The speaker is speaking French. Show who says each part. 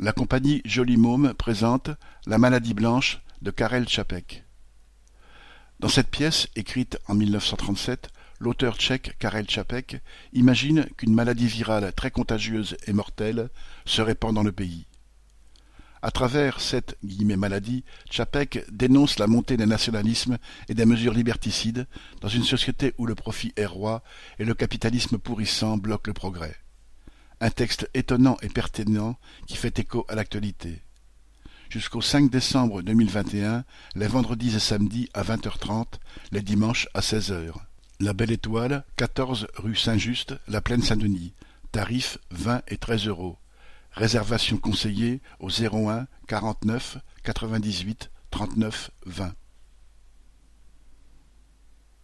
Speaker 1: La compagnie Joli Môme présente La maladie blanche de Karel Čapek. Dans cette pièce, écrite en 1937, l'auteur tchèque Karel Čapek imagine qu'une maladie virale très contagieuse et mortelle se répand dans le pays. À travers cette maladie, Čapek dénonce la montée des nationalismes et des mesures liberticides dans une société où le profit est roi et le capitalisme pourrissant bloque le progrès. Un texte étonnant et pertinent qui fait écho à l'actualité. Jusqu'au 5 décembre 2021, les vendredis et samedis à 20h30, les dimanches à 16h. La Belle Étoile, 14 rue Saint-Just, La Plaine Saint-Denis. Tarif 20 et 13 euros. Réservation conseillée au 01 49 98 39 20.